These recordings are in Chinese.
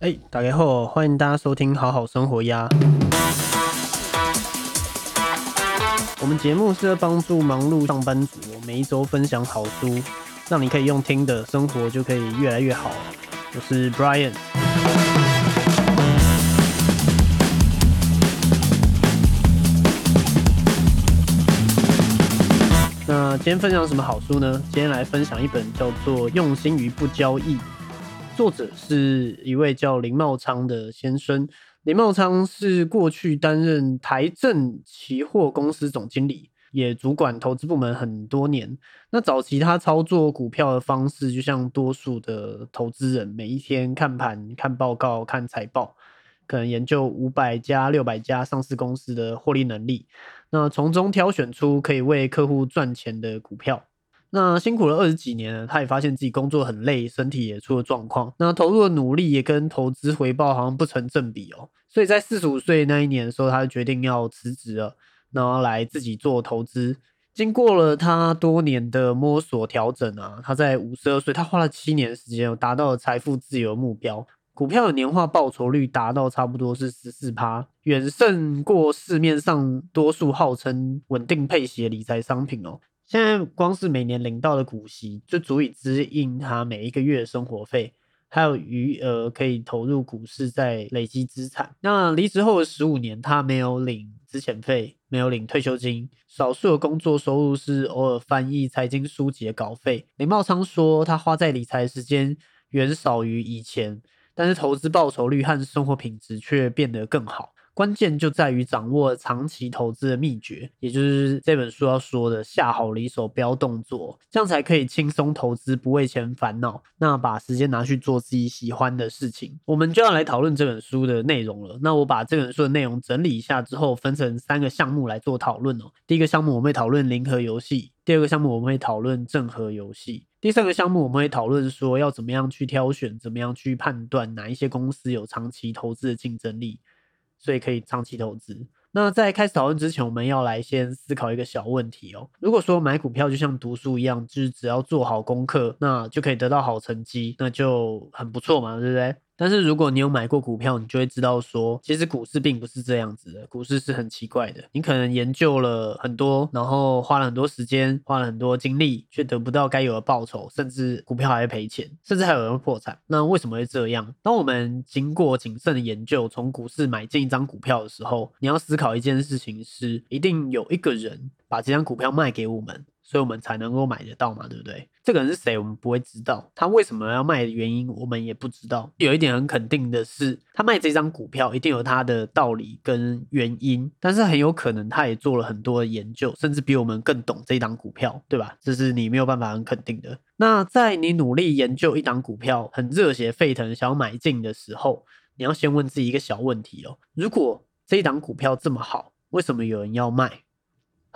哎，大家好，欢迎大家收听好好生活呀。我们节目是在帮助忙碌上班族每一周分享好书，让你可以用听的生活就可以越来越好。我是 Brian。那今天分享什么好书呢？今天来分享一本叫做《用心与不交易》。作者是一位叫林茂昌的先生。林茂昌是过去担任台证期货公司总经理，也主管投资部门很多年。那早期他操作股票的方式，就像多数的投资人，每一天看盘、看报告、看财报，可能研究五百家、六百家上市公司的获利能力，那从中挑选出可以为客户赚钱的股票。那辛苦了二十几年，他也发现自己工作很累，身体也出了状况。那投入的努力也跟投资回报好像不成正比哦。所以在四十五岁那一年的时候，他就决定要辞职了，然后来自己做投资。经过了他多年的摸索调整啊，他在五十二岁，他花了七年时间，达到了财富自由目标。股票的年化报酬率达到差不多是十四趴，远胜过市面上多数号称稳定配息的理财商品哦。现在光是每年领到的股息，就足以支应他每一个月的生活费，还有余额可以投入股市再累积资产。那离职后的十五年，他没有领资遣费，没有领退休金，少数的工作收入是偶尔翻译财经书籍的稿费。林茂昌说，他花在理财时间远少于以前，但是投资报酬率和生活品质却变得更好。关键就在于掌握长期投资的秘诀，也就是这本书要说的下好离手标动作，这样才可以轻松投资，不为钱烦恼。那把时间拿去做自己喜欢的事情，我们就要来讨论这本书的内容了。那我把这本书的内容整理一下之后，分成三个项目来做讨论哦。第一个项目我们会讨论零和游戏，第二个项目我们会讨论正和游戏，第三个项目我们会讨论说要怎么样去挑选，怎么样去判断哪一些公司有长期投资的竞争力。所以可以长期投资。那在开始讨论之前，我们要来先思考一个小问题哦。如果说买股票就像读书一样，就是只要做好功课，那就可以得到好成绩，那就很不错嘛，对不对？但是如果你有买过股票，你就会知道说，其实股市并不是这样子的，股市是很奇怪的。你可能研究了很多，然后花了很多时间，花了很多精力，却得不到该有的报酬，甚至股票还会赔钱，甚至还有人破产。那为什么会这样？当我们经过谨慎的研究，从股市买进一张股票的时候，你要思考一件事情是，一定有一个人把这张股票卖给我们。所以我们才能够买得到嘛，对不对？这个人是谁，我们不会知道。他为什么要卖的原因，我们也不知道。有一点很肯定的是，他卖这张股票一定有他的道理跟原因，但是很有可能他也做了很多的研究，甚至比我们更懂这档股票，对吧？这是你没有办法很肯定的。那在你努力研究一档股票，很热血沸腾想要买进的时候，你要先问自己一个小问题哦：如果这一档股票这么好，为什么有人要卖？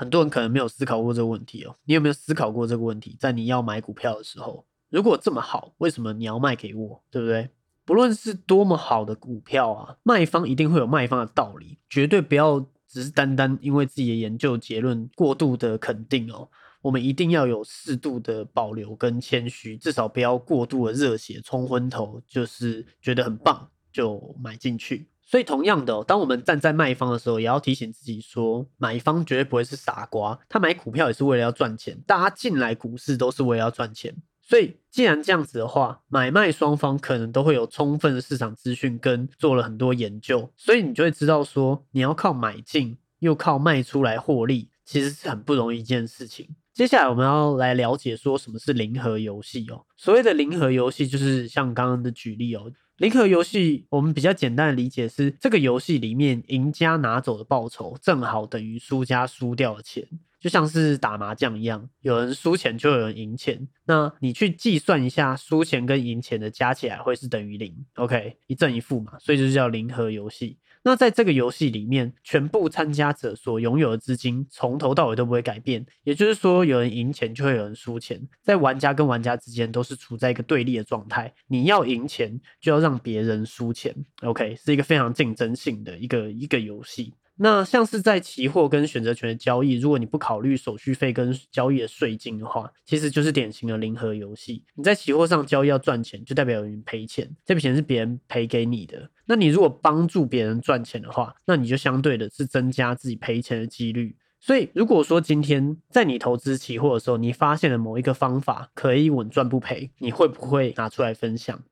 很多人可能没有思考过这个问题哦。你有没有思考过这个问题？在你要买股票的时候，如果这么好，为什么你要卖给我？对不对？不论是多么好的股票啊，卖方一定会有卖方的道理，绝对不要只是单单因为自己的研究结论过度的肯定哦。我们一定要有适度的保留跟谦虚，至少不要过度的热血冲昏头，就是觉得很棒就买进去。所以，同样的，当我们站在卖方的时候，也要提醒自己说，买方绝对不会是傻瓜，他买股票也是为了要赚钱，大家进来股市都是为了要赚钱。所以，既然这样子的话，买卖双方可能都会有充分的市场资讯跟做了很多研究，所以你就会知道说，你要靠买进又靠卖出来获利，其实是很不容易一件事情。接下来我们要来了解说什么是零和游戏哦。所谓的零和游戏，就是像刚刚的举例哦。零和游戏，我们比较简单的理解是，这个游戏里面赢家拿走的报酬正好等于输家输掉的钱，就像是打麻将一样，有人输钱就有人赢钱。那你去计算一下，输钱跟赢钱的加起来会是等于零，OK，一正一负嘛，所以就是叫零和游戏。那在这个游戏里面，全部参加者所拥有的资金从头到尾都不会改变，也就是说，有人赢钱就会有人输钱，在玩家跟玩家之间都是处在一个对立的状态。你要赢钱，就要让别人输钱，OK，是一个非常竞争性的一个一个游戏。那像是在期货跟选择权的交易，如果你不考虑手续费跟交易的税金的话，其实就是典型的零和游戏。你在期货上交易要赚钱，就代表有人赔钱，这笔钱是别人赔给你的。那你如果帮助别人赚钱的话，那你就相对的是增加自己赔钱的几率。所以，如果说今天在你投资期货的时候，你发现了某一个方法可以稳赚不赔，你会不会拿出来分享？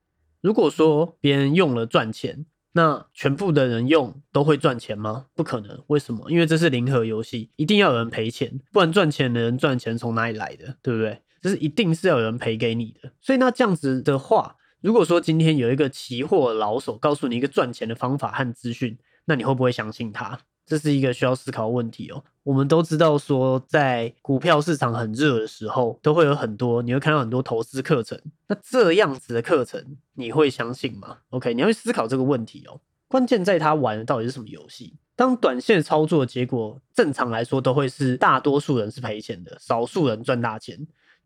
如果说别人用了赚钱，那全部的人用都会赚钱吗？不可能。为什么？因为这是零和游戏，一定要有人赔钱，不然赚钱的人赚钱从哪里来的？对不对？就是一定是要有人赔给你的。所以那这样子的话，如果说今天有一个期货老手告诉你一个赚钱的方法和资讯，那你会不会相信他？这是一个需要思考的问题哦。我们都知道说，在股票市场很热的时候，都会有很多，你会看到很多投资课程。那这样子的课程，你会相信吗？OK，你要去思考这个问题哦。关键在他玩的到底是什么游戏？当短线操作的结果，正常来说都会是大多数人是赔钱的，少数人赚大钱，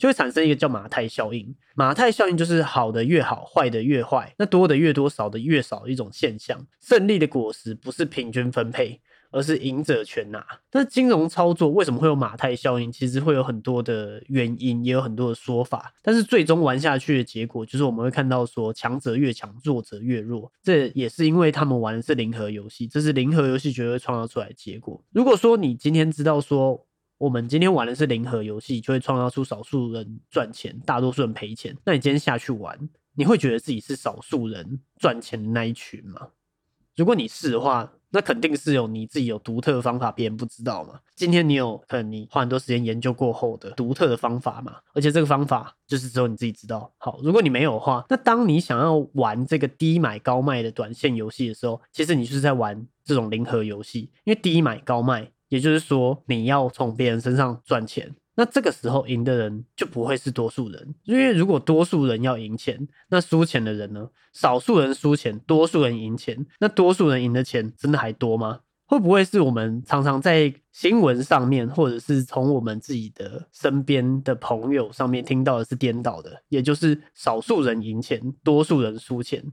就会产生一个叫马太效应。马太效应就是好的越好，坏的越坏，那多的越多，少的越少的一种现象。胜利的果实不是平均分配。而是赢者全拿。那金融操作为什么会有马太效应？其实会有很多的原因，也有很多的说法。但是最终玩下去的结果，就是我们会看到说，强者越强，弱者越弱。这也是因为他们玩的是零和游戏，这是零和游戏绝对创造出来的结果。如果说你今天知道说，我们今天玩的是零和游戏，就会创造出少数人赚钱，大多数人赔钱。那你今天下去玩，你会觉得自己是少数人赚钱的那一群吗？如果你是的话，那肯定是有你自己有独特的方法，别人不知道嘛。今天你有可能你花很多时间研究过后的独特的方法嘛，而且这个方法就是只有你自己知道。好，如果你没有的话，那当你想要玩这个低买高卖的短线游戏的时候，其实你就是在玩这种零和游戏，因为低买高卖，也就是说你要从别人身上赚钱。那这个时候赢的人就不会是多数人，因为如果多数人要赢钱，那输钱的人呢？少数人输钱，多数人赢钱，那多数人赢的钱真的还多吗？会不会是我们常常在新闻上面，或者是从我们自己的身边的朋友上面听到的是颠倒的？也就是少数人赢钱，多数人输钱，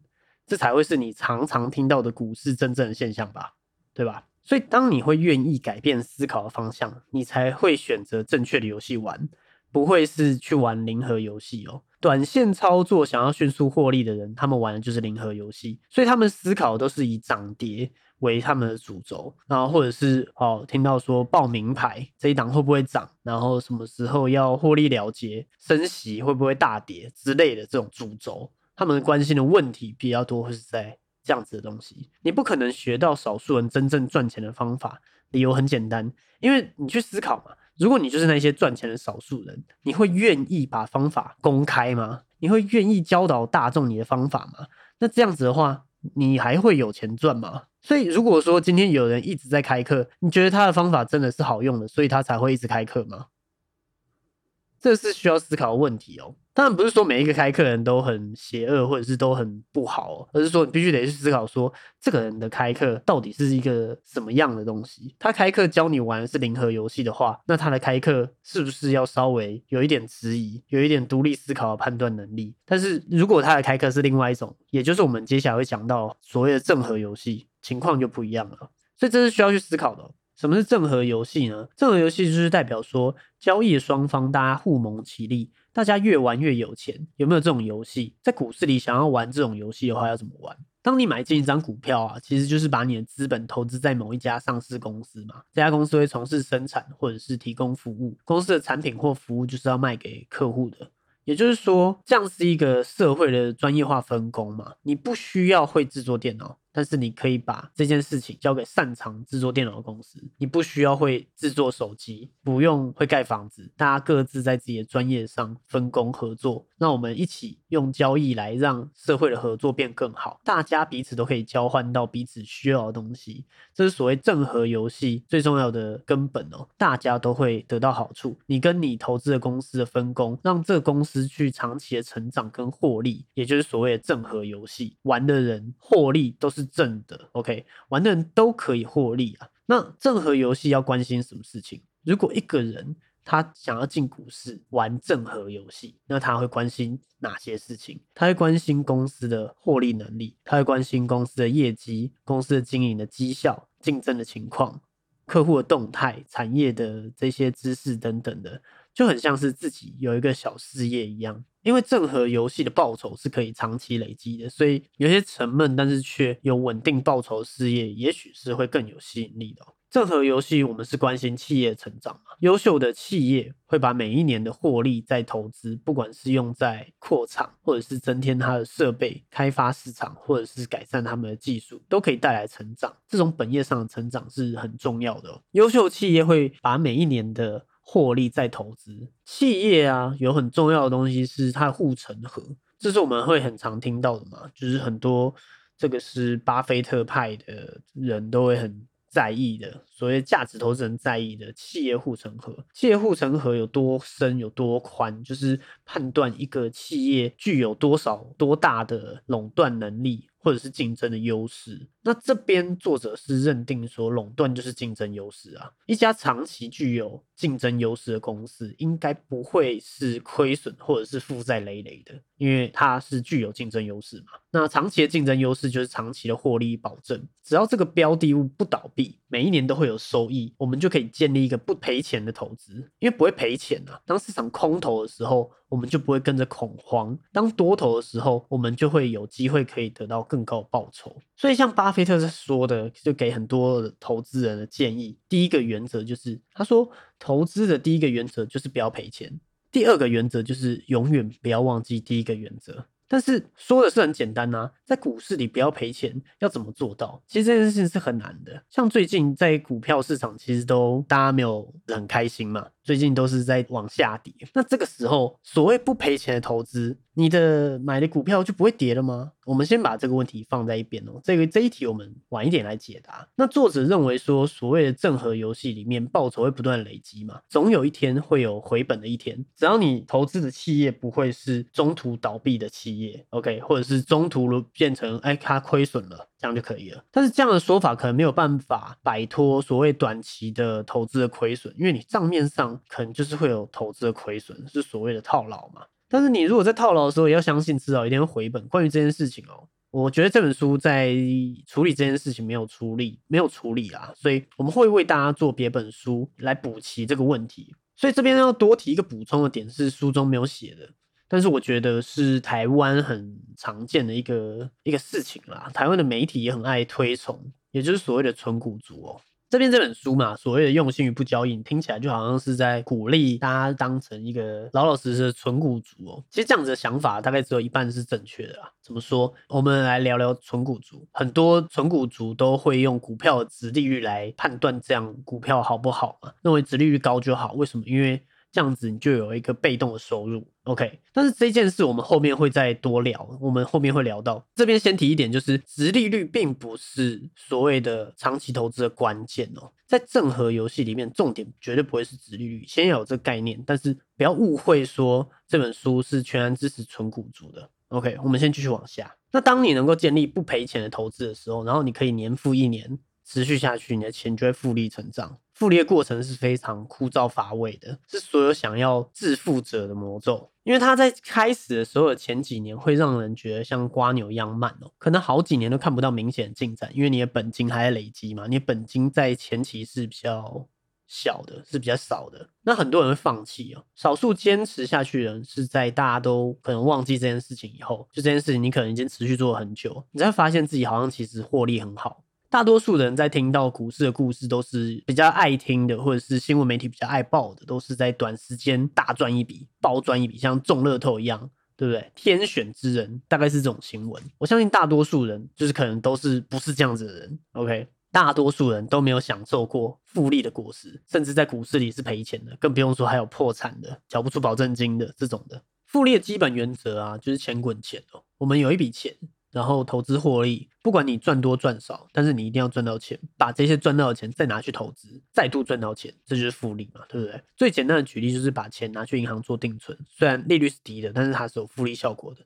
这才会是你常常听到的股市真正的现象吧？对吧？所以，当你会愿意改变思考的方向，你才会选择正确的游戏玩，不会是去玩零和游戏哦。短线操作想要迅速获利的人，他们玩的就是零和游戏，所以他们思考都是以涨跌为他们的主轴，然后或者是哦，听到说报名牌这一档会不会涨，然后什么时候要获利了结，升息会不会大跌之类的这种主轴，他们关心的问题比较多，会是在。这样子的东西，你不可能学到少数人真正赚钱的方法。理由很简单，因为你去思考嘛，如果你就是那些赚钱的少数人，你会愿意把方法公开吗？你会愿意教导大众你的方法吗？那这样子的话，你还会有钱赚吗？所以，如果说今天有人一直在开课，你觉得他的方法真的是好用的，所以他才会一直开课吗？这是需要思考的问题哦。当然不是说每一个开课人都很邪恶，或者是都很不好，而是说你必须得去思考，说这个人的开课到底是一个什么样的东西。他开课教你玩是零和游戏的话，那他的开课是不是要稍微有一点质疑，有一点独立思考的判断能力？但是如果他的开课是另外一种，也就是我们接下来会讲到所谓的正和游戏，情况就不一样了。所以这是需要去思考的。什么是正和游戏呢？正和游戏就是代表说交易双方大家互蒙其利。大家越玩越有钱，有没有这种游戏？在股市里想要玩这种游戏的话，要怎么玩？当你买进一张股票啊，其实就是把你的资本投资在某一家上市公司嘛。这家公司会从事生产或者是提供服务，公司的产品或服务就是要卖给客户的。也就是说，这样是一个社会的专业化分工嘛。你不需要会制作电脑。但是你可以把这件事情交给擅长制作电脑的公司，你不需要会制作手机，不用会盖房子，大家各自在自己的专业上分工合作，那我们一起用交易来让社会的合作变更好，大家彼此都可以交换到彼此需要的东西，这是所谓正和游戏最重要的根本哦，大家都会得到好处，你跟你投资的公司的分工，让这个公司去长期的成长跟获利，也就是所谓的正和游戏，玩的人获利都是。是正的，OK，玩的人都可以获利啊。那正和游戏要关心什么事情？如果一个人他想要进股市玩正和游戏，那他会关心哪些事情？他会关心公司的获利能力，他会关心公司的业绩、公司的经营的绩效，竞争的情况、客户的动态、产业的这些知识等等的，就很像是自己有一个小事业一样。因为正和游戏的报酬是可以长期累积的，所以有些沉闷但是却有稳定报酬事业，也许是会更有吸引力的。正和游戏，我们是关心企业成长嘛？优秀的企业会把每一年的获利再投资，不管是用在扩厂，或者是增添它的设备、开发市场，或者是改善他们的技术，都可以带来成长。这种本业上的成长是很重要的。优秀企业会把每一年的获利再投资。企业啊，有很重要的东西是它的护城河，这是我们会很常听到的嘛？就是很多这个是巴菲特派的人都会很。在意的所谓价值投资人在意的企业护城河，企业护城河有多深有多宽，就是判断一个企业具有多少多大的垄断能力。或者是竞争的优势，那这边作者是认定说垄断就是竞争优势啊。一家长期具有竞争优势的公司，应该不会是亏损或者是负债累累的，因为它是具有竞争优势嘛。那长期的竞争优势就是长期的获利保证，只要这个标的物不倒闭，每一年都会有收益，我们就可以建立一个不赔钱的投资，因为不会赔钱啊。当市场空头的时候。我们就不会跟着恐慌。当多头的时候，我们就会有机会可以得到更高的报酬。所以，像巴菲特在说的，就给很多投资人的建议。第一个原则就是，他说投资的第一个原则就是不要赔钱。第二个原则就是永远不要忘记第一个原则。但是说的是很简单呐，在股市里不要赔钱，要怎么做到？其实这件事情是很难的。像最近在股票市场，其实都大家没有很开心嘛。最近都是在往下跌，那这个时候所谓不赔钱的投资，你的买的股票就不会跌了吗？我们先把这个问题放在一边哦。这个这一题我们晚一点来解答。那作者认为说，所谓的正和游戏里面报酬会不断累积嘛，总有一天会有回本的一天。只要你投资的企业不会是中途倒闭的企业，OK，或者是中途变成哎它亏损了。这样就可以了，但是这样的说法可能没有办法摆脱所谓短期的投资的亏损，因为你账面上可能就是会有投资的亏损，是所谓的套牢嘛。但是你如果在套牢的时候，也要相信至少一定会回本。关于这件事情哦，我觉得这本书在处理这件事情没有处理，没有处理啊，所以我们会为大家做别本书来补齐这个问题。所以这边要多提一个补充的点是书中没有写的。但是我觉得是台湾很常见的一个一个事情啦，台湾的媒体也很爱推崇，也就是所谓的纯股族哦。这边这本书嘛，所谓的用心与不交易，听起来就好像是在鼓励大家当成一个老老实实的纯股族哦。其实这样子的想法大概只有一半是正确的啦。怎么说？我们来聊聊纯股族。很多纯股族都会用股票的值利率来判断这样股票好不好嘛？认为值利率高就好。为什么？因为这样子你就有一个被动的收入，OK。但是这件事我们后面会再多聊，我们后面会聊到。这边先提一点，就是直利率并不是所谓的长期投资的关键哦。在正和游戏里面，重点绝对不会是直利率，先要有这个概念。但是不要误会说这本书是全然支持纯股族的，OK。我们先继续往下。那当你能够建立不赔钱的投资的时候，然后你可以年复一年。持续下去，你的钱就会复利成长。复利的过程是非常枯燥乏味的，是所有想要致富者的魔咒。因为它在开始的时候前几年会让人觉得像瓜牛一样慢哦，可能好几年都看不到明显进展。因为你的本金还在累积嘛，你的本金在前期是比较小的，是比较少的。那很多人会放弃哦，少数坚持下去的人是在大家都可能忘记这件事情以后，就这件事情你可能已经持续做了很久，你才发现自己好像其实获利很好。大多数人在听到股市的故事，都是比较爱听的，或者是新闻媒体比较爱报的，都是在短时间大赚一笔、暴赚一笔，像中乐透一样，对不对？天选之人大概是这种新闻。我相信大多数人就是可能都是不是这样子的人。OK，大多数人都没有享受过复利的果实，甚至在股市里是赔钱的，更不用说还有破产的、缴不出保证金的这种的。复利的基本原则啊，就是钱滚钱哦。我们有一笔钱。然后投资获利，不管你赚多赚少，但是你一定要赚到钱，把这些赚到的钱再拿去投资，再度赚到钱，这就是复利嘛，对不对？最简单的举例就是把钱拿去银行做定存，虽然利率是低的，但是它是有复利效果的。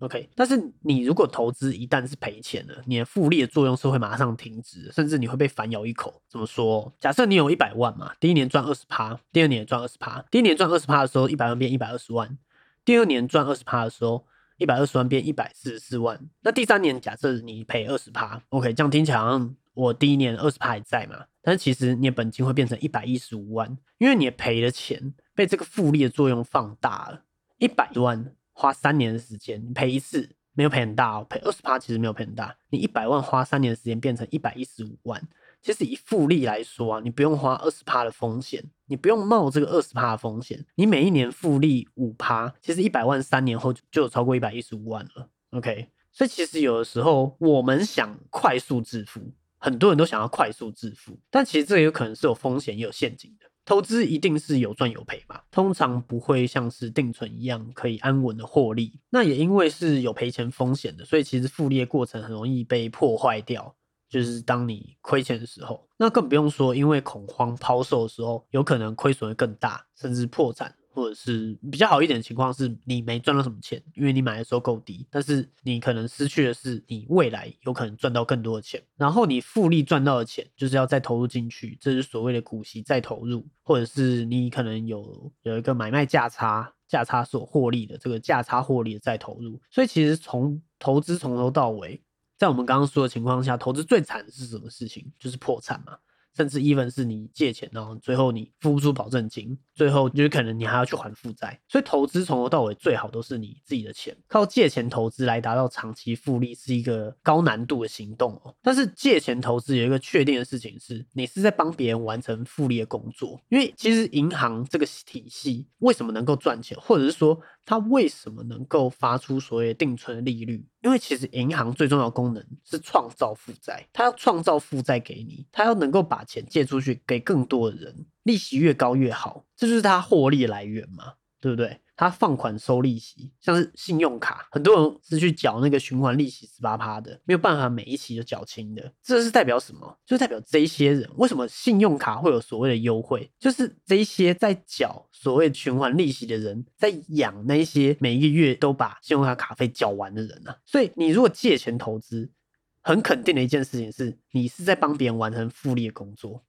OK，但是你如果投资一旦是赔钱了，你的复利的作用是会马上停止，甚至你会被反咬一口。怎么说？假设你有一百万嘛，第一年赚二十趴，第二年赚二十趴，第一年赚二十趴的时候，一百万变一百二十万，第二年赚二十趴的时候。一百二十万变一百四十四万，那第三年假设你赔二十趴，OK，这样听起来好像我第一年二十趴还在嘛，但是其实你的本金会变成一百一十五万，因为你赔的钱被这个复利的作用放大了，一百万花三年的时间，你赔一次没有赔很大哦，赔二十趴其实没有赔很大，你一百万花三年的时间变成一百一十五万。其实以复利来说啊，你不用花二十趴的风险，你不用冒这个二十趴的风险，你每一年复利五趴，其实一百万三年后就有超过一百一十五万了。OK，所以其实有的时候我们想快速致富，很多人都想要快速致富，但其实这有可能是有风险也有陷阱的。投资一定是有赚有赔嘛，通常不会像是定存一样可以安稳的获利。那也因为是有赔钱风险的，所以其实复利的过程很容易被破坏掉。就是当你亏钱的时候，那更不用说，因为恐慌抛售的时候，有可能亏损会更大，甚至破产，或者是比较好一点的情况是，你没赚到什么钱，因为你买的时候够低，但是你可能失去的是你未来有可能赚到更多的钱，然后你复利赚到的钱就是要再投入进去，这是所谓的股息再投入，或者是你可能有有一个买卖价差，价差所获利的这个价差获利的再投入，所以其实从投资从头到尾。在我们刚刚说的情况下，投资最惨的是什么事情？就是破产嘛。甚至 even 是你借钱，然后最后你付不出保证金，最后就是可能你还要去还负债。所以投资从头到尾最好都是你自己的钱，靠借钱投资来达到长期复利是一个高难度的行动哦。但是借钱投资有一个确定的事情是，你是在帮别人完成复利的工作。因为其实银行这个体系为什么能够赚钱，或者是说它为什么能够发出所谓定存利率？因为其实银行最重要的功能是创造负债，它要创造负债给你，它要能够把钱借出去给更多的人，利息越高越好，这就是它获利来源嘛，对不对？他放款收利息，像是信用卡，很多人是去缴那个循环利息十八趴的，没有办法每一期都缴清的。这是代表什么？就代表这些人为什么信用卡会有所谓的优惠？就是这些在缴所谓循环利息的人，在养那些每一个月都把信用卡卡费缴完的人啊。所以你如果借钱投资，很肯定的一件事情是，你是在帮别人完成复利的工作。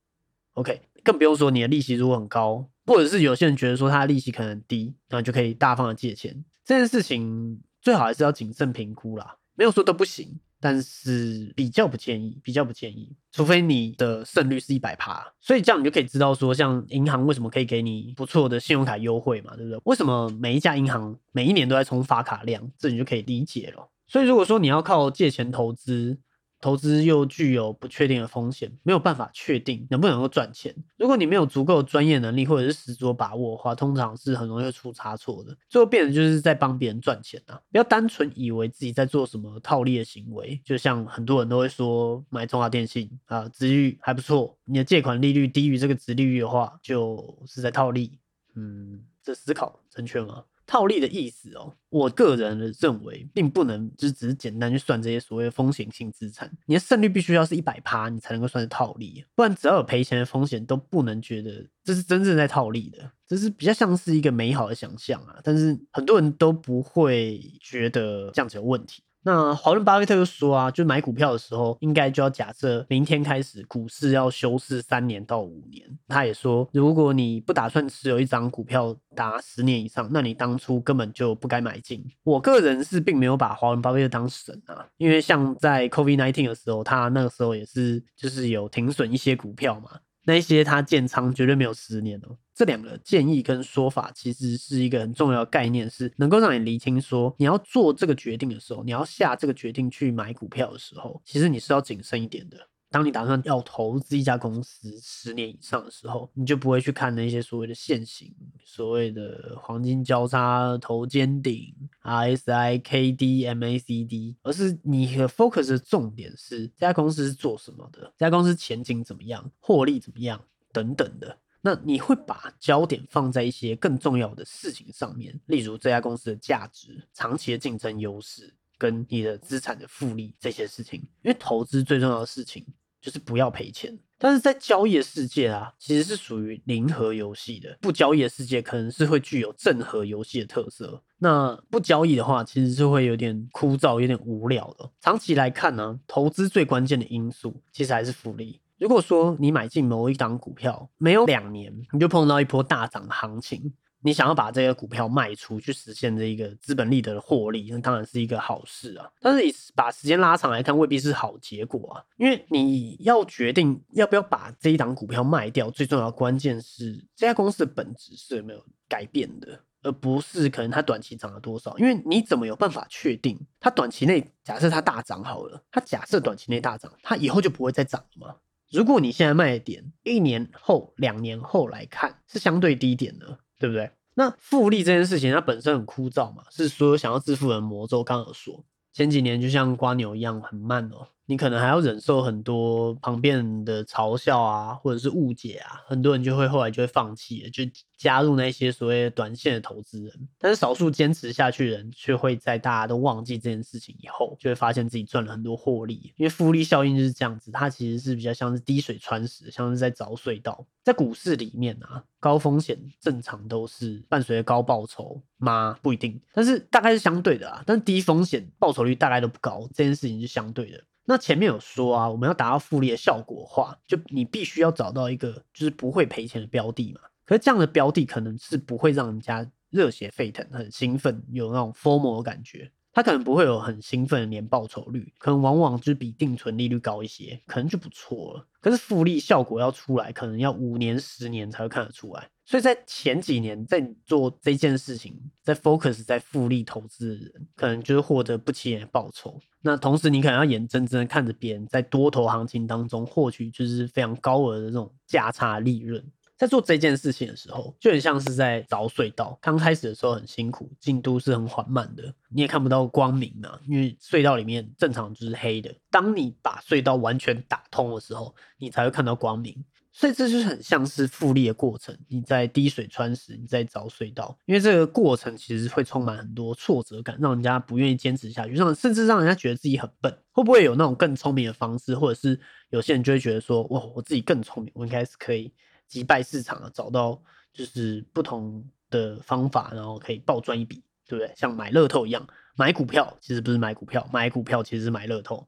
OK，更不用说你的利息如果很高。或者是有些人觉得说他利息可能低，然后就可以大方的借钱，这件事情最好还是要谨慎评估啦。没有说都不行，但是比较不建议，比较不建议，除非你的胜率是一百趴。所以这样你就可以知道说，像银行为什么可以给你不错的信用卡优惠嘛，对不对？为什么每一家银行每一年都在充发卡量，这你就可以理解了。所以如果说你要靠借钱投资，投资又具有不确定的风险，没有办法确定能不能够赚钱。如果你没有足够专业能力或者是十足把握的话，通常是很容易出差错的，最后变成就是在帮别人赚钱啊！不要单纯以为自己在做什么套利的行为，就像很多人都会说买中华电信啊，值率还不错，你的借款利率低于这个值利率的话，就是在套利。嗯，这思考正确吗？套利的意思哦，我个人的认为，并不能就只是简单去算这些所谓的风险性资产，你的胜率必须要是一百趴，你才能够算是套利，不然只要有赔钱的风险，都不能觉得这是真正在套利的，这是比较像是一个美好的想象啊，但是很多人都不会觉得这样子有问题。那华伦巴菲特就说啊，就买股票的时候，应该就要假设明天开始股市要休市三年到五年。他也说，如果你不打算持有一张股票达十年以上，那你当初根本就不该买进。我个人是并没有把华伦巴菲特当神啊，因为像在 COVID nineteen 的时候，他那个时候也是就是有停损一些股票嘛。那一些他建仓绝对没有十年哦。这两个建议跟说法其实是一个很重要的概念，是能够让你厘清说你要做这个决定的时候，你要下这个决定去买股票的时候，其实你是要谨慎一点的。当你打算要投资一家公司十年以上的时候，你就不会去看那些所谓的现行、所谓的黄金交叉、头肩顶、RSI、KD、MACD，而是你的 focus 的重点是这家公司是做什么的，这家公司前景怎么样，获利怎么样等等的。那你会把焦点放在一些更重要的事情上面，例如这家公司的价值、长期的竞争优势跟你的资产的复利这些事情，因为投资最重要的事情。就是不要赔钱，但是在交易的世界啊，其实是属于零和游戏的。不交易的世界可能是会具有正和游戏的特色。那不交易的话，其实是会有点枯燥、有点无聊的。长期来看呢，投资最关键的因素其实还是复利。如果说你买进某一档股票，没有两年你就碰到一波大涨的行情，你想要把这个股票卖出去，实现这一个资本利得的获利，那当然是一个好事啊。但是你把时间拉长来看，未必是好结果啊。因为你要决定要不要把这一档股票卖掉，最重要的关键是这家公司的本质是没有改变的，而不是可能它短期涨了多少。因为你怎么有办法确定它短期内假设它大涨好了，它假设短期内大涨，它以后就不会再涨了吗？如果你现在卖的点，一年后、两年后来看是相对低点的。对不对？那复利这件事情，它本身很枯燥嘛，是所有想要致富的魔咒。刚有说前几年就像瓜牛一样很慢哦。你可能还要忍受很多旁边人的嘲笑啊，或者是误解啊，很多人就会后来就会放弃了，就加入那些所谓短线的投资人。但是少数坚持下去的人，却会在大家都忘记这件事情以后，就会发现自己赚了很多获利。因为复利效应就是这样子，它其实是比较像是滴水穿石，像是在凿隧道。在股市里面啊，高风险正常都是伴随着高报酬吗？不一定，但是大概是相对的啊。但是低风险报酬率大概都不高，这件事情是相对的。那前面有说啊，我们要达到复利的效果化，就你必须要找到一个就是不会赔钱的标的嘛。可是这样的标的可能是不会让人家热血沸腾、很兴奋、有那种 formal 的感觉。它可能不会有很兴奋的年报酬率，可能往往就比定存利率高一些，可能就不错了。可是复利效果要出来，可能要五年、十年才会看得出来。所以在前几年在你做这件事情，在 focus 在复利投资的人，可能就是获得不起眼的报酬。那同时你可能要眼睁睁的看着别人在多头行情当中获取就是非常高额的这种价差利润。在做这件事情的时候，就很像是在凿隧道。刚开始的时候很辛苦，进度是很缓慢的，你也看不到光明啊，因为隧道里面正常就是黑的。当你把隧道完全打通的时候，你才会看到光明。所以这就是很像是复利的过程，你在滴水穿石，你在凿隧道。因为这个过程其实会充满很多挫折感，让人家不愿意坚持下去，让甚至让人家觉得自己很笨。会不会有那种更聪明的方式，或者是有些人就会觉得说，哇，我自己更聪明，我应该是可以。击败市场啊，找到就是不同的方法，然后可以暴赚一笔，对不对？像买乐透一样，买股票其实不是买股票，买股票其实是买乐透。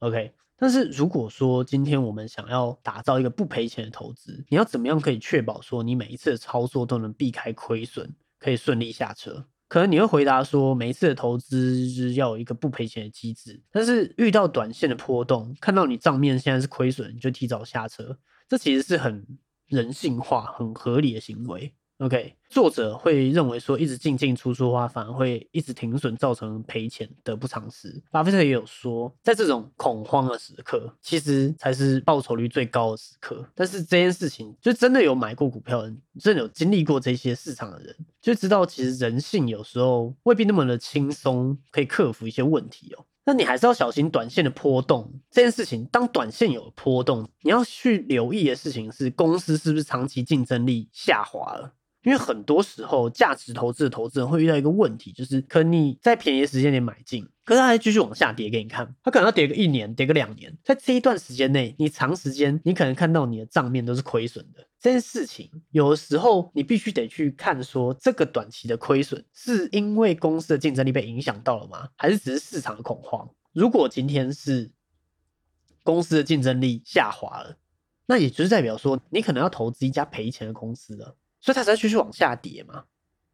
OK，但是如果说今天我们想要打造一个不赔钱的投资，你要怎么样可以确保说你每一次的操作都能避开亏损，可以顺利下车？可能你会回答说，每一次的投资是要有一个不赔钱的机制，但是遇到短线的波动，看到你账面现在是亏损，你就提早下车，这其实是很。人性化很合理的行为，OK，作者会认为说一直进进出出的话，反而会一直停损，造成赔钱，得不偿失。巴菲特也有说，在这种恐慌的时刻，其实才是报酬率最高的时刻。但是这件事情，就真的有买过股票的人，真的有经历过这些市场的人，就知道其实人性有时候未必那么的轻松，可以克服一些问题哦。那你还是要小心短线的波动这件事情。当短线有波动，你要去留意的事情是公司是不是长期竞争力下滑了。因为很多时候价值投资的投资人会遇到一个问题，就是可能你在便宜的时间点买进，可是它还继续往下跌给你看，它可能要跌个一年，跌个两年，在这一段时间内，你长时间你可能看到你的账面都是亏损的。这件事情有的时候你必须得去看，说这个短期的亏损是因为公司的竞争力被影响到了吗？还是只是市场的恐慌？如果今天是公司的竞争力下滑了，那也就是代表说你可能要投资一家赔钱的公司了。所以它才继续往下跌嘛，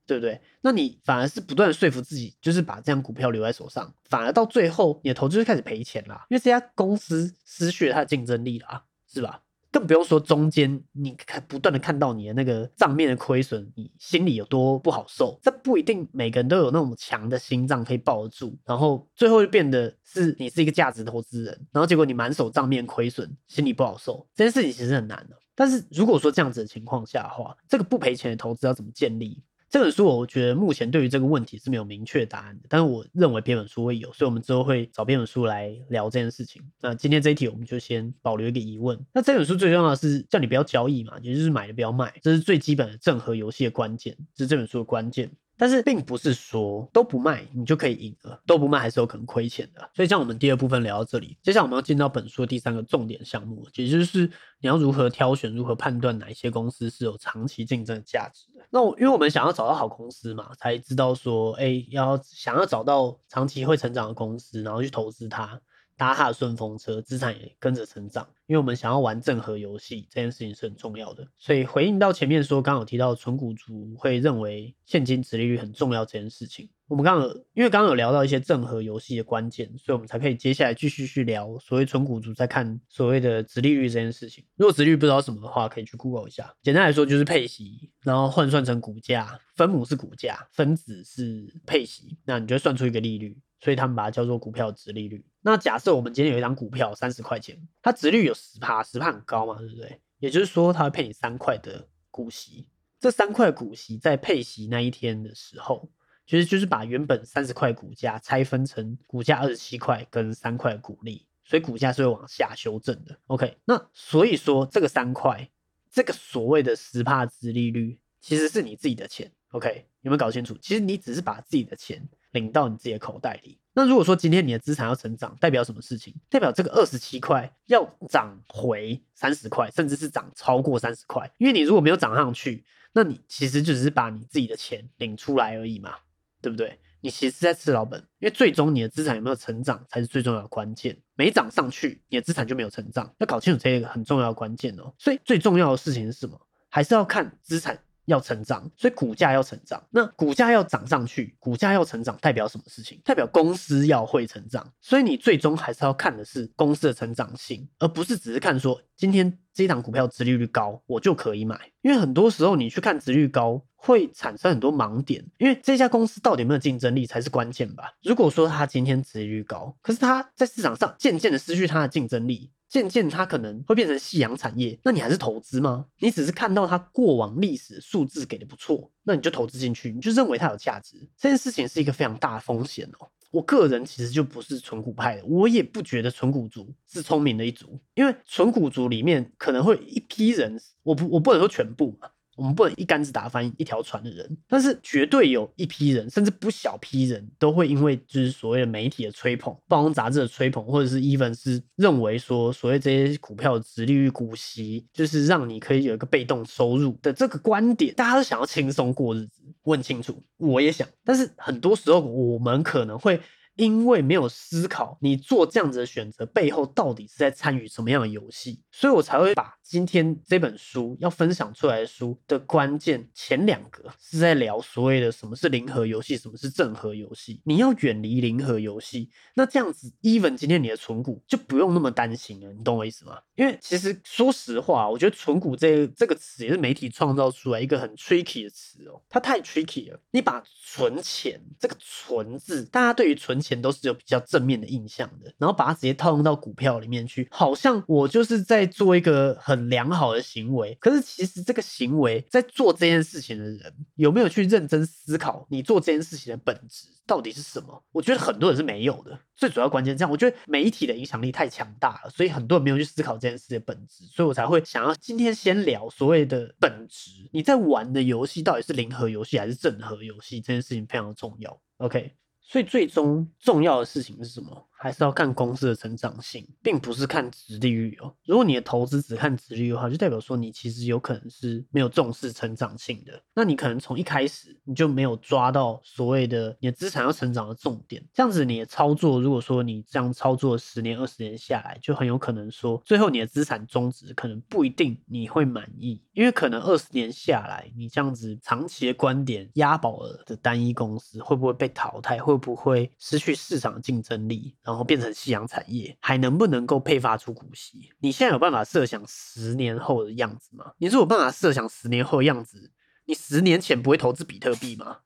对不对？那你反而是不断的说服自己，就是把这样股票留在手上，反而到最后你的投资就开始赔钱啦，因为这家公司失去了它的竞争力了，是吧？更不用说中间你看不断的看到你的那个账面的亏损，你心里有多不好受。这不一定每个人都有那种强的心脏可以抱得住，然后最后就变得是你是一个价值投资人，然后结果你满手账面亏损，心里不好受。这件事情其实很难的。但是如果说这样子的情况下的话，这个不赔钱的投资要怎么建立？这本书我觉得目前对于这个问题是没有明确答案的，但是我认为这本书会有，所以我们之后会找这本书来聊这件事情。那今天这一题我们就先保留一个疑问。那这本书最重要的是叫你不要交易嘛，也就是买的不要卖，这是最基本的正和游戏的关键，这是这本书的关键。但是并不是说都不卖你就可以赢了，都不卖还是有可能亏钱的。所以像我们第二部分聊到这里，接下来我们要进到本书的第三个重点项目，也就是你要如何挑选、如何判断哪一些公司是有长期竞争的价值的。那我因为我们想要找到好公司嘛，才知道说，哎，要想要找到长期会成长的公司，然后去投资它。搭他的顺风车，资产也跟着成长。因为我们想要玩正和游戏，这件事情是很重要的。所以回应到前面说，刚有提到纯股族会认为现金值利率很重要这件事情。我们刚刚因为刚刚有聊到一些正和游戏的关键，所以我们才可以接下来继续去聊所谓纯股族在看所谓的值利率这件事情。如果值率不知道什么的话，可以去 Google 一下。简单来说就是配息，然后换算成股价，分母是股价，分子是配息，那你就算出一个利率。所以他们把它叫做股票值利率。那假设我们今天有一张股票三十块钱，它值率有十趴，十趴很高嘛，对不对？也就是说，它会配你三块的股息。这三块股息在配息那一天的时候，其实就是把原本三十块股价拆分成股价二十七块跟三块股利，所以股价是会往下修正的。OK，那所以说这个三块，这个所谓的十趴值利率，其实是你自己的钱。OK，有没有搞清楚？其实你只是把自己的钱。领到你自己的口袋里。那如果说今天你的资产要成长，代表什么事情？代表这个二十七块要涨回三十块，甚至是涨超过三十块。因为你如果没有涨上去，那你其实就只是把你自己的钱领出来而已嘛，对不对？你其实在吃老本，因为最终你的资产有没有成长才是最重要的关键。没涨上去，你的资产就没有成长。要搞清楚这一个很重要的关键哦。所以最重要的事情是什么？还是要看资产。要成长，所以股价要成长。那股价要涨上去，股价要成长，代表什么事情？代表公司要会成长。所以你最终还是要看的是公司的成长性，而不是只是看说今天这一档股票殖利率高，我就可以买。因为很多时候你去看殖率高，会产生很多盲点。因为这家公司到底有没有竞争力才是关键吧？如果说它今天殖率高，可是它在市场上渐渐的失去它的竞争力。渐渐它可能会变成夕阳产业，那你还是投资吗？你只是看到它过往历史数字给的不错，那你就投资进去，你就认为它有价值。这件事情是一个非常大的风险哦。我个人其实就不是纯股派的，我也不觉得纯股族是聪明的一族，因为纯股族里面可能会一批人，我不我不能说全部嘛。我们不能一竿子打翻一条船的人，但是绝对有一批人，甚至不小批人都会因为就是所谓的媒体的吹捧、报章杂志的吹捧，或者是 even 是认为说所谓这些股票的殖利率、股息，就是让你可以有一个被动收入的这个观点，大家都想要轻松过日子。问清楚，我也想，但是很多时候我们可能会。因为没有思考你做这样子的选择背后到底是在参与什么样的游戏，所以我才会把今天这本书要分享出来的书的关键前两个是在聊所谓的什么是零和游戏，什么是正和游戏。你要远离零和游戏，那这样子，even 今天你的存股就不用那么担心了，你懂我意思吗？因为其实说实话，我觉得存股这这个词也是媒体创造出来一个很 tricky 的词哦，它太 tricky 了。你把存钱这个存字，大家对于存。钱都是有比较正面的印象的，然后把它直接套用到股票里面去，好像我就是在做一个很良好的行为。可是其实这个行为在做这件事情的人有没有去认真思考你做这件事情的本质到底是什么？我觉得很多人是没有的。最主要关键这样，我觉得媒体的影响力太强大了，所以很多人没有去思考这件事的本质，所以我才会想要今天先聊所谓的本质。你在玩的游戏到底是零和游戏还是正和游戏？这件事情非常重要。OK。所以最终重要的事情是什么？还是要看公司的成长性，并不是看值利率哦。如果你的投资只看值利率的话，就代表说你其实有可能是没有重视成长性的。那你可能从一开始你就没有抓到所谓的你的资产要成长的重点。这样子你的操作，如果说你这样操作十年、二十年下来，就很有可能说最后你的资产终值可能不一定你会满意，因为可能二十年下来，你这样子长期的观点押宝了的单一公司会不会被淘汰？会不会失去市场竞争力？然后变成夕阳产业，还能不能够配发出股息？你现在有办法设想十年后的样子吗？你是有办法设想十年后的样子？你十年前不会投资比特币吗？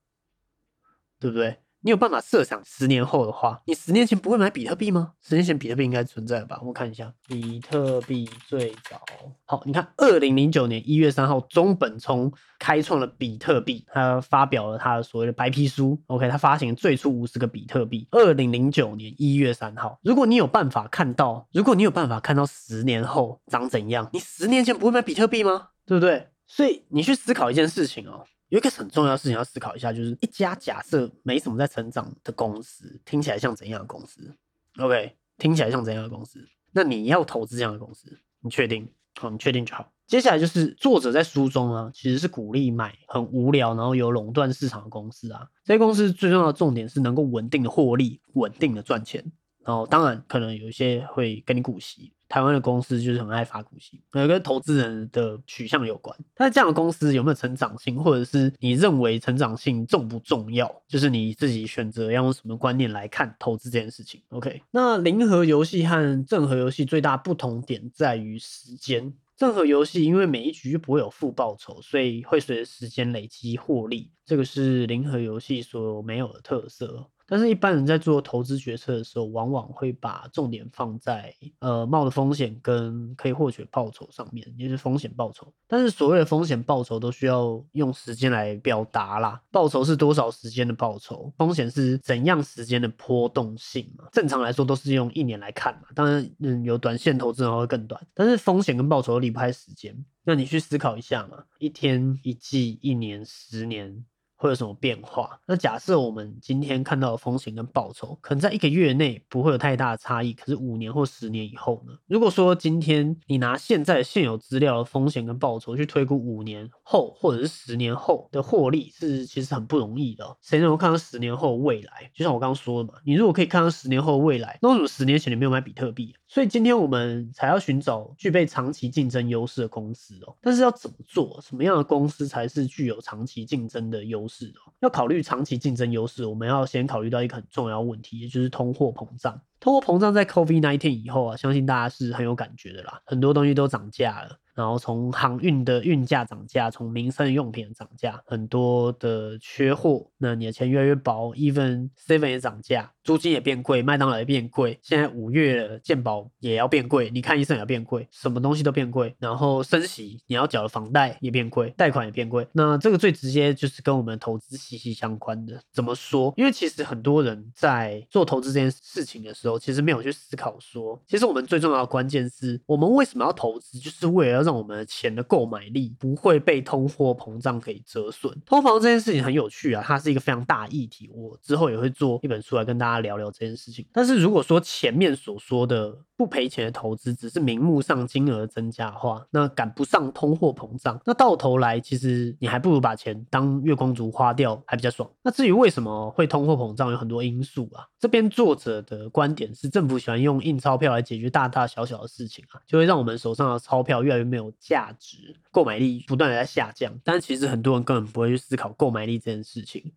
对不对？你有办法设想十年后的话，你十年前不会买比特币吗？十年前比特币应该存在吧？我看一下，比特币最早好，你看二零零九年一月三号，中本聪开创了比特币，他发表了他的所谓的白皮书。OK，他发行最初五十个比特币。二零零九年一月三号，如果你有办法看到，如果你有办法看到十年后长怎样，你十年前不会买比特币吗？对不对？所以你去思考一件事情哦。有一个很重要的事情要思考一下，就是一家假设没什么在成长的公司，听起来像怎样的公司？OK，听起来像怎样的公司？那你要投资这样的公司，你确定？好，你确定就好。接下来就是作者在书中啊，其实是鼓励买很无聊，然后有垄断市场的公司啊。这些公司最重要的重点是能够稳定的获利，稳定的赚钱。然后当然可能有一些会跟你股息。台湾的公司就是很爱发股息，呃，跟投资人的取向有关。那这样的公司有没有成长性，或者是你认为成长性重不重要，就是你自己选择要用什么观念来看投资这件事情。OK，那零和游戏和正和游戏最大不同点在于时间。正和游戏因为每一局不会有负报酬，所以会随着时间累积获利，这个是零和游戏所没有的特色。但是，一般人在做投资决策的时候，往往会把重点放在呃冒的风险跟可以获取报酬上面，也就是风险报酬。但是，所谓的风险报酬都需要用时间来表达啦。报酬是多少时间的报酬？风险是怎样时间的波动性嘛？正常来说都是用一年来看嘛。当然，嗯，有短线投资的话会更短。但是，风险跟报酬离不开时间。那你去思考一下嘛，一天、一季、一年、十年。会有什么变化？那假设我们今天看到的风险跟报酬，可能在一个月内不会有太大的差异，可是五年或十年以后呢？如果说今天你拿现在现有资料的风险跟报酬去推估五年后或者是十年后的获利，是其实很不容易的。谁能够看到十年后未来？就像我刚刚说的嘛，你如果可以看到十年后未来，那为什么十年前你没有买比特币？所以今天我们才要寻找具备长期竞争优势的公司哦。但是要怎么做？什么样的公司才是具有长期竞争的优势哦？要考虑长期竞争优势，我们要先考虑到一个很重要问题，也就是通货膨胀。通货膨胀在 COVID-19 以后啊，相信大家是很有感觉的啦，很多东西都涨价了。然后从航运的运价涨价，从民生用品涨价，很多的缺货，那你的钱越来越薄。Even Seven 也涨价，租金也变贵，麦当劳也变贵。现在五月了，健保也要变贵，你看医生也要变贵，什么东西都变贵。然后升息，你要缴的房贷也变贵，贷款也变贵。那这个最直接就是跟我们投资息息相关的。怎么说？因为其实很多人在做投资这件事情的时候，其实没有去思考说，其实我们最重要的关键是我们为什么要投资，就是为了。让我们的钱的购买力不会被通货膨胀给折损。通膨这件事情很有趣啊，它是一个非常大议题。我之后也会做一本书来跟大家聊聊这件事情。但是如果说前面所说的不赔钱的投资只是名目上金额增加的话，那赶不上通货膨胀，那到头来其实你还不如把钱当月光族花掉还比较爽。那至于为什么会通货膨胀，有很多因素啊。这边作者的观点是，政府喜欢用印钞票来解决大大小小的事情啊，就会让我们手上的钞票越来越没有价值，购买力不断的在下降。但其实很多人根本不会去思考购买力这件事情。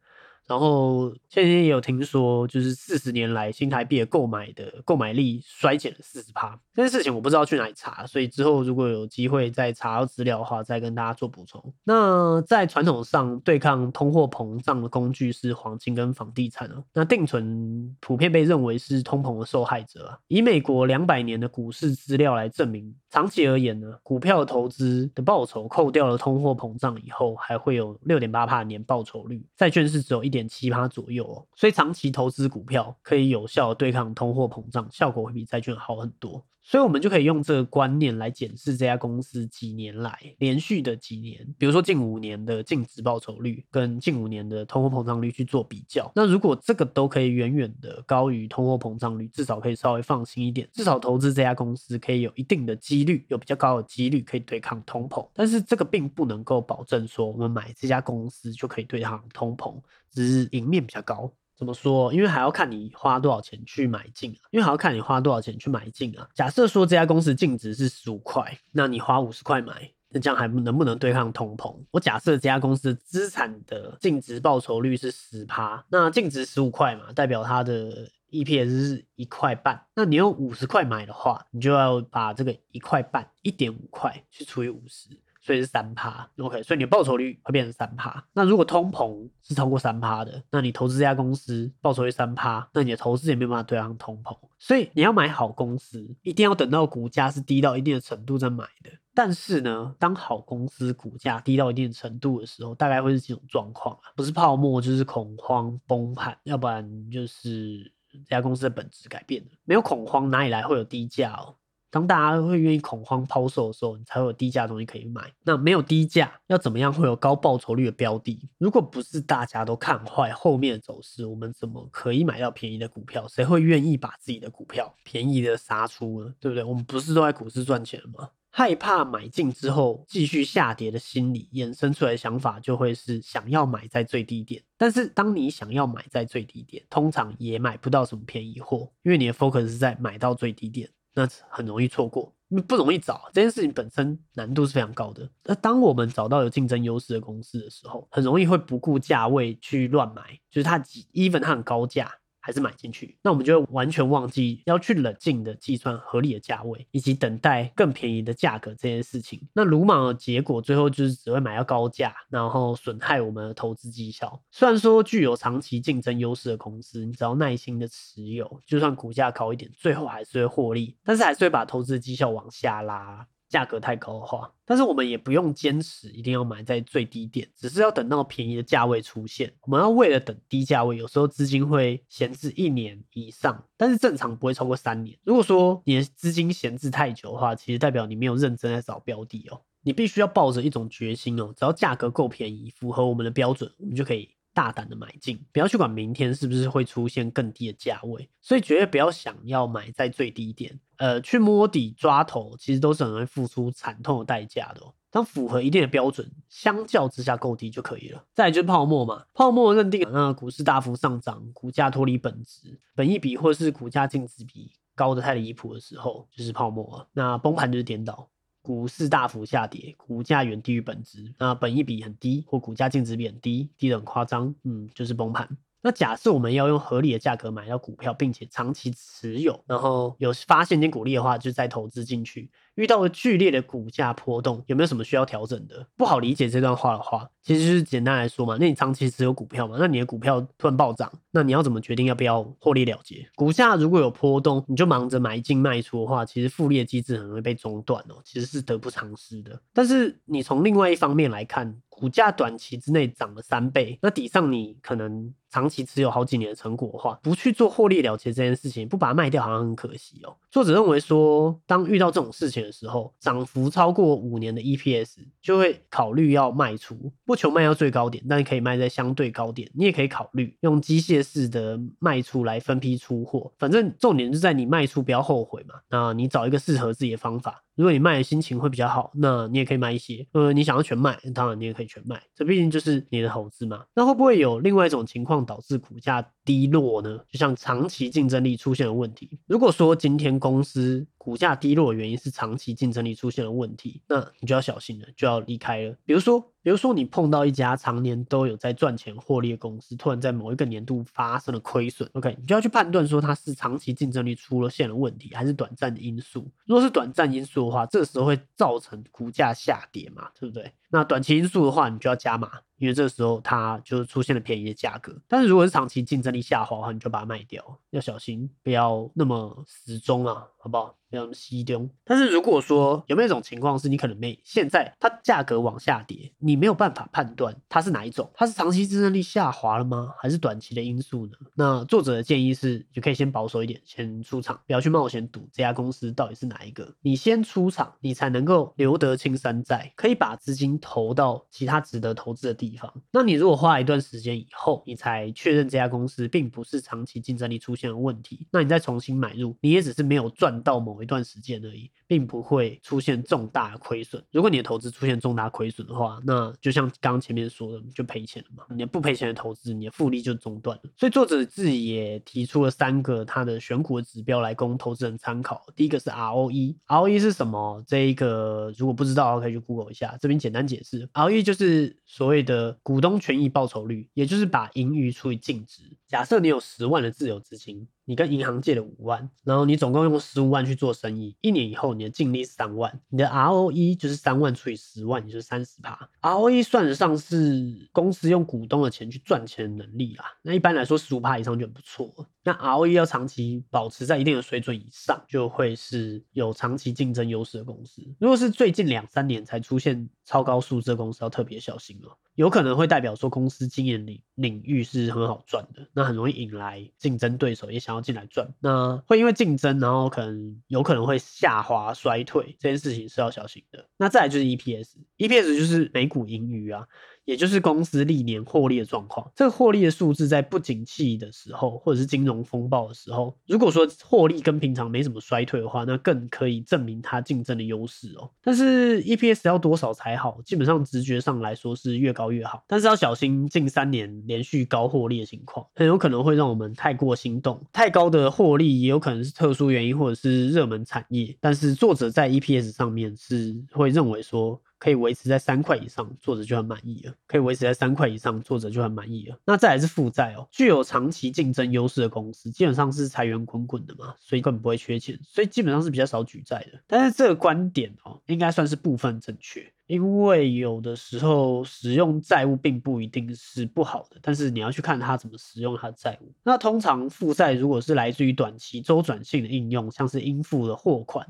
然后前几天也有听说，就是四十年来新台币的购买的购买力衰减了四十趴。这件事情我不知道去哪里查，所以之后如果有机会再查到资料的话，再跟大家做补充。那在传统上对抗通货膨胀的工具是黄金跟房地产哦。那定存普遍被认为是通膨的受害者。以美国两百年的股市资料来证明，长期而言呢，股票投资的报酬扣掉了通货膨胀以后，还会有六点八帕年报酬率。债券是只有一点。七八左右哦，所以长期投资股票可以有效对抗通货膨胀，效果会比债券好很多。所以，我们就可以用这个观念来检视这家公司几年来连续的几年，比如说近五年的净值报酬率跟近五年的通货膨胀率去做比较。那如果这个都可以远远的高于通货膨胀率，至少可以稍微放心一点，至少投资这家公司可以有一定的几率，有比较高的几率可以对抗通膨。但是这个并不能够保证说我们买这家公司就可以对抗通膨，只是赢面比较高。怎么说？因为还要看你花多少钱去买进啊，因为还要看你花多少钱去买进啊。假设说这家公司净值是十五块，那你花五十块买，那这样还能不能对抗通膨？我假设这家公司资产的净值报酬率是十趴，那净值十五块嘛，代表它的 EPS 是一块半。那你用五十块买的话，你就要把这个一块半一点五块去除以五十。所以是三趴，OK，所以你的报酬率会变成三趴。那如果通膨是超过三趴的，那你投资这家公司报酬率三趴，那你的投资也没办法对抗通膨。所以你要买好公司，一定要等到股价是低到一定的程度再买的。但是呢，当好公司股价低到一定程度的时候，大概会是几种状况啊？不是泡沫，就是恐慌崩盘，要不然就是这家公司的本质改变了。没有恐慌，哪里来会有低价哦？当大家会愿意恐慌抛售的时候，你才会有低价东西可以买。那没有低价，要怎么样会有高报酬率的标的？如果不是大家都看坏后面的走势，我们怎么可以买到便宜的股票？谁会愿意把自己的股票便宜的杀出呢？对不对？我们不是都在股市赚钱吗？害怕买进之后继续下跌的心理衍生出来的想法，就会是想要买在最低点。但是当你想要买在最低点，通常也买不到什么便宜货，因为你的 focus 是在买到最低点，那很容易错过。不容易找这件事情本身难度是非常高的。那当我们找到有竞争优势的公司的时候，很容易会不顾价位去乱买，就是它 even 它很高价。还是买进去，那我们就会完全忘记要去冷静的计算合理的价位，以及等待更便宜的价格这件事情。那鲁莽的结果，最后就是只会买到高价，然后损害我们的投资绩效。虽然说具有长期竞争优势的公司，你只要耐心的持有，就算股价高一点，最后还是会获利，但是还是会把投资绩效往下拉。价格太高的话，但是我们也不用坚持一定要买在最低点，只是要等到便宜的价位出现。我们要为了等低价位，有时候资金会闲置一年以上，但是正常不会超过三年。如果说你的资金闲置太久的话，其实代表你没有认真在找标的哦。你必须要抱着一种决心哦，只要价格够便宜，符合我们的标准，我们就可以。大胆的买进，不要去管明天是不是会出现更低的价位，所以绝对不要想要买在最低点，呃，去摸底抓头，其实都是很容易付出惨痛的代价的。当符合一定的标准，相较之下够低就可以了。再就是泡沫嘛，泡沫认定那股市大幅上涨，股价脱离本值，本一比或是股价净值比高的太离谱的时候，就是泡沫。那崩盘就是颠倒。股市大幅下跌，股价远低于本值，那本益比很低，或股价净值比很低，低得很夸张，嗯，就是崩盘。那假设我们要用合理的价格买到股票，并且长期持有，然后有发现金股利的话，就再投资进去。遇到了剧烈的股价波动，有没有什么需要调整的？不好理解这段话的话，其实就是简单来说嘛，那你长期持有股票嘛，那你的股票突然暴涨，那你要怎么决定要不要获利了结？股价如果有波动，你就忙着买进卖出的话，其实复利的机制很容易被中断哦，其实是得不偿失的。但是你从另外一方面来看，股价短期之内涨了三倍，那抵上你可能长期持有好几年的成果的话，不去做获利了结这件事情，不把它卖掉，好像很可惜哦。作者认为说，当遇到这种事情的时候，涨幅超过五年的 EPS 就会考虑要卖出，不求卖到最高点，但可以卖在相对高点。你也可以考虑用机械式的卖出来分批出货，反正重点就在你卖出不要后悔嘛。那你找一个适合自己的方法。如果你卖的心情会比较好，那你也可以卖一些。呃，你想要全卖，当然你也可以全卖。这毕竟就是你的投资嘛。那会不会有另外一种情况导致股价低落呢？就像长期竞争力出现了问题。如果说今天公司股价低落的原因是长期竞争力出现了问题，那你就要小心了，就要离开了。比如说。比如说，你碰到一家常年都有在赚钱获利的公司，突然在某一个年度发生了亏损，OK，你就要去判断说它是长期竞争力出了现了问题，还是短暂的因素。如果是短暂因素的话，这时候会造成股价下跌嘛，对不对？那短期因素的话，你就要加码，因为这时候它就出现了便宜的价格。但是如果是长期竞争力下滑的话，你就把它卖掉，要小心，不要那么死忠啊，好不好？不要那么西丢。但是如果说有没有一种情况是你可能没现在它价格往下跌，你没有办法判断它是哪一种，它是长期竞争力下滑了吗？还是短期的因素呢？那作者的建议是，就可以先保守一点，先出场，不要去冒险赌这家公司到底是哪一个。你先出场，你才能够留得青山在，可以把资金。投到其他值得投资的地方。那你如果花一段时间以后，你才确认这家公司并不是长期竞争力出现了问题，那你再重新买入，你也只是没有赚到某一段时间而已，并不会出现重大的亏损。如果你的投资出现重大亏损的话，那就像刚前面说的，就赔钱了嘛。你不赔钱的投资，你的复利就中断了。所以作者自己也提出了三个他的选股的指标来供投资人参考。第一个是 ROE，ROE 是什么？这一个如果不知道，可以去 Google 一下，这边简单解释，ROE 就是所谓的股东权益报酬率，也就是把盈余除以净值。假设你有十万的自由资金。你跟银行借了五万，然后你总共用十五万去做生意，一年以后你的净利三万，你的 ROE 就是三万除以十万，也就是三十趴。ROE 算得上是公司用股东的钱去赚钱的能力啦。那一般来说十五趴以上就很不错。那 ROE 要长期保持在一定的水准以上，就会是有长期竞争优势的公司。如果是最近两三年才出现超高数字的公司，要特别小心了。有可能会代表说公司经营领领域是很好赚的，那很容易引来竞争对手也想要进来赚，那会因为竞争，然后可能有可能会下滑衰退，这件事情是要小心的。那再来就是 EPS，EPS 就是每股盈余啊。也就是公司历年获利的状况。这个获利的数字在不景气的时候，或者是金融风暴的时候，如果说获利跟平常没什么衰退的话，那更可以证明它竞争的优势哦。但是 EPS 要多少才好？基本上直觉上来说是越高越好，但是要小心近三年连续高获利的情况，很有可能会让我们太过心动。太高的获利也有可能是特殊原因或者是热门产业，但是作者在 EPS 上面是会认为说。可以维持在三块以上，作者就很满意了。可以维持在三块以上，作者就很满意了。那再来是负债哦，具有长期竞争优势的公司，基本上是财源滚滚的嘛，所以根本不会缺钱，所以基本上是比较少举债的。但是这个观点哦，应该算是部分正确，因为有的时候使用债务并不一定是不好的，但是你要去看他怎么使用他的债务。那通常负债如果是来自于短期周转性的应用，像是应付的货款。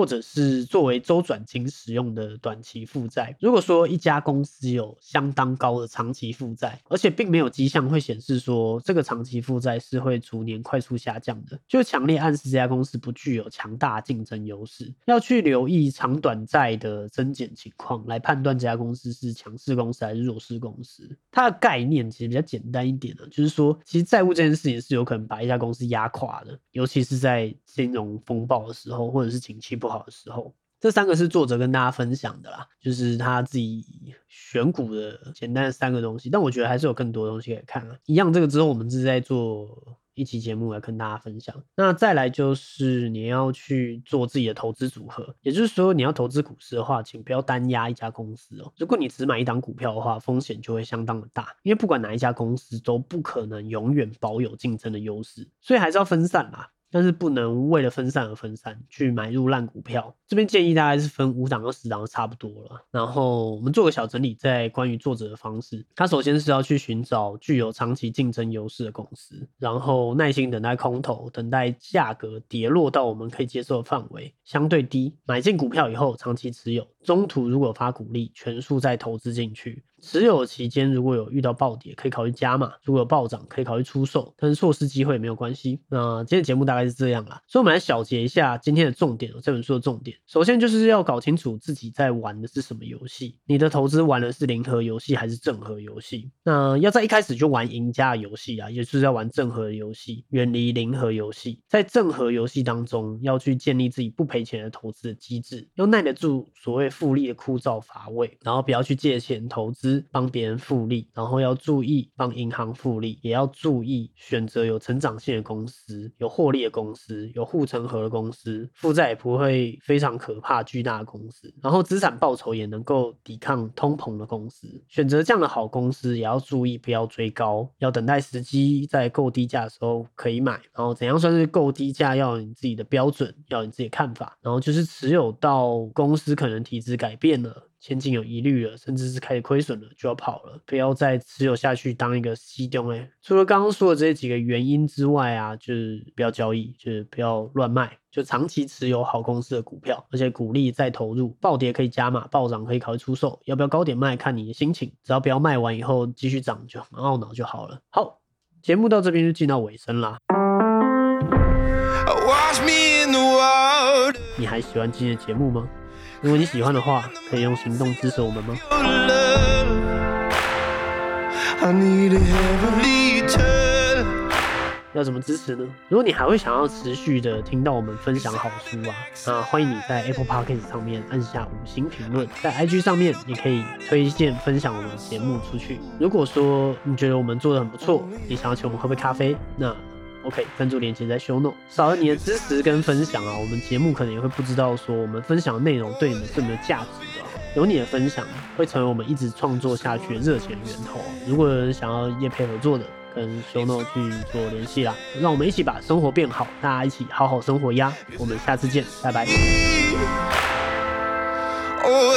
或者是作为周转金使用的短期负债。如果说一家公司有相当高的长期负债，而且并没有迹象会显示说这个长期负债是会逐年快速下降的，就强烈暗示这家公司不具有强大竞争优势。要去留意长短债的增减情况，来判断这家公司是强势公司还是弱势公司。它的概念其实比较简单一点呢，就是说，其实债务这件事情是有可能把一家公司压垮的，尤其是在金融风暴的时候，或者是景气不好的时候，这三个是作者跟大家分享的啦，就是他自己选股的简单的三个东西。但我觉得还是有更多东西可以看啊。一样，这个之后我们是在做一期节目来跟大家分享。那再来就是你要去做自己的投资组合，也就是说你要投资股市的话，请不要单压一家公司哦。如果你只买一档股票的话，风险就会相当的大，因为不管哪一家公司都不可能永远保有竞争的优势，所以还是要分散啦。但是不能为了分散而分散，去买入烂股票。这边建议大概是分五档到十档差不多了。然后我们做个小整理，在关于作者的方式，他首先是要去寻找具有长期竞争优势的公司，然后耐心等待空头，等待价格跌落到我们可以接受的范围，相对低，买进股票以后长期持有，中途如果发股利，全数再投资进去。持有期间如果有遇到暴跌，可以考虑加码；如果有暴涨，可以考虑出售。但是错失机会也没有关系。那今天节目大概是这样啦，所以我们来小结一下今天的重点这本书的重点，首先就是要搞清楚自己在玩的是什么游戏。你的投资玩的是零和游戏还是正和游戏？那要在一开始就玩赢家的游戏啊，也就是要玩正和游戏，远离零和游戏。在正和游戏当中，要去建立自己不赔钱的投资的机制，要耐得住所谓复利的枯燥乏味，然后不要去借钱投资。帮别人复利，然后要注意帮银行复利，也要注意选择有成长性的公司、有获利的公司、有护城河的公司，负债也不会非常可怕、巨大的公司，然后资产报酬也能够抵抗通膨的公司。选择这样的好公司，也要注意不要追高，要等待时机，在够低价的时候可以买。然后怎样算是够低价？要你自己的标准，要你自己的看法。然后就是持有到公司可能体质改变了。前景有疑虑了，甚至是开始亏损了，就要跑了，不要再持有下去当一个西东哎。除了刚刚说的这几个原因之外啊，就是不要交易，就是不要乱卖，就长期持有好公司的股票，而且鼓励再投入，暴跌可以加码，暴涨可以考虑出售，要不要高点卖看你的心情，只要不要卖完以后继续涨就很懊恼就好了。好，节目到这边就进到尾声啦。你还喜欢今天的节目吗？如果你喜欢的话，可以用行动支持我们吗？要怎么支持呢？如果你还会想要持续的听到我们分享好书啊，那欢迎你在 Apple Podcast 上面按下五星评论，在 IG 上面你可以推荐分享我们的节目出去。如果说你觉得我们做的很不错，你想要请我们喝杯咖啡，那。OK，赞助链接在 Show Note。少了你的支持跟分享啊，我们节目可能也会不知道说我们分享的内容对你们是没有价值的。有你的分享，会成为我们一直创作下去的热情源头。如果有人想要业配合作的，跟 Show Note 去做联系啦。让我们一起把生活变好，大家一起好好生活呀！我们下次见，拜拜。Oh,